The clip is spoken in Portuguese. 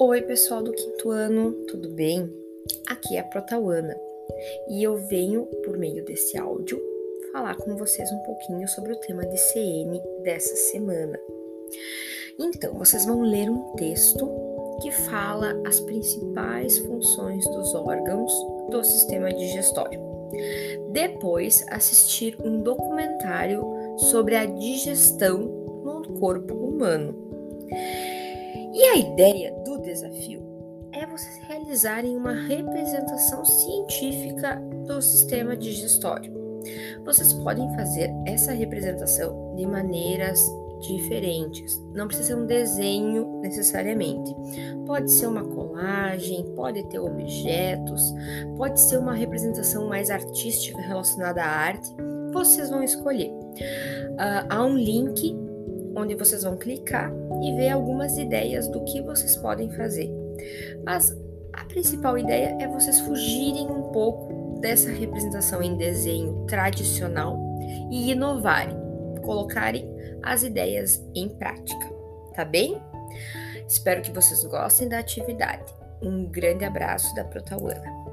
Oi, pessoal do quinto ano, tudo bem? Aqui é a Protauana e eu venho, por meio desse áudio, falar com vocês um pouquinho sobre o tema de CN dessa semana. Então, vocês vão ler um texto que fala as principais funções dos órgãos do sistema digestório. Depois, assistir um documentário sobre a digestão no corpo humano. E a ideia do desafio é vocês realizarem uma representação científica do sistema digestório. Vocês podem fazer essa representação de maneiras diferentes. Não precisa ser um desenho necessariamente. Pode ser uma colagem, pode ter objetos, pode ser uma representação mais artística relacionada à arte. Vocês vão escolher. Uh, há um link onde vocês vão clicar e ver algumas ideias do que vocês podem fazer. Mas a principal ideia é vocês fugirem um pouco dessa representação em desenho tradicional e inovarem, colocarem as ideias em prática, tá bem? Espero que vocês gostem da atividade. Um grande abraço da Protauana.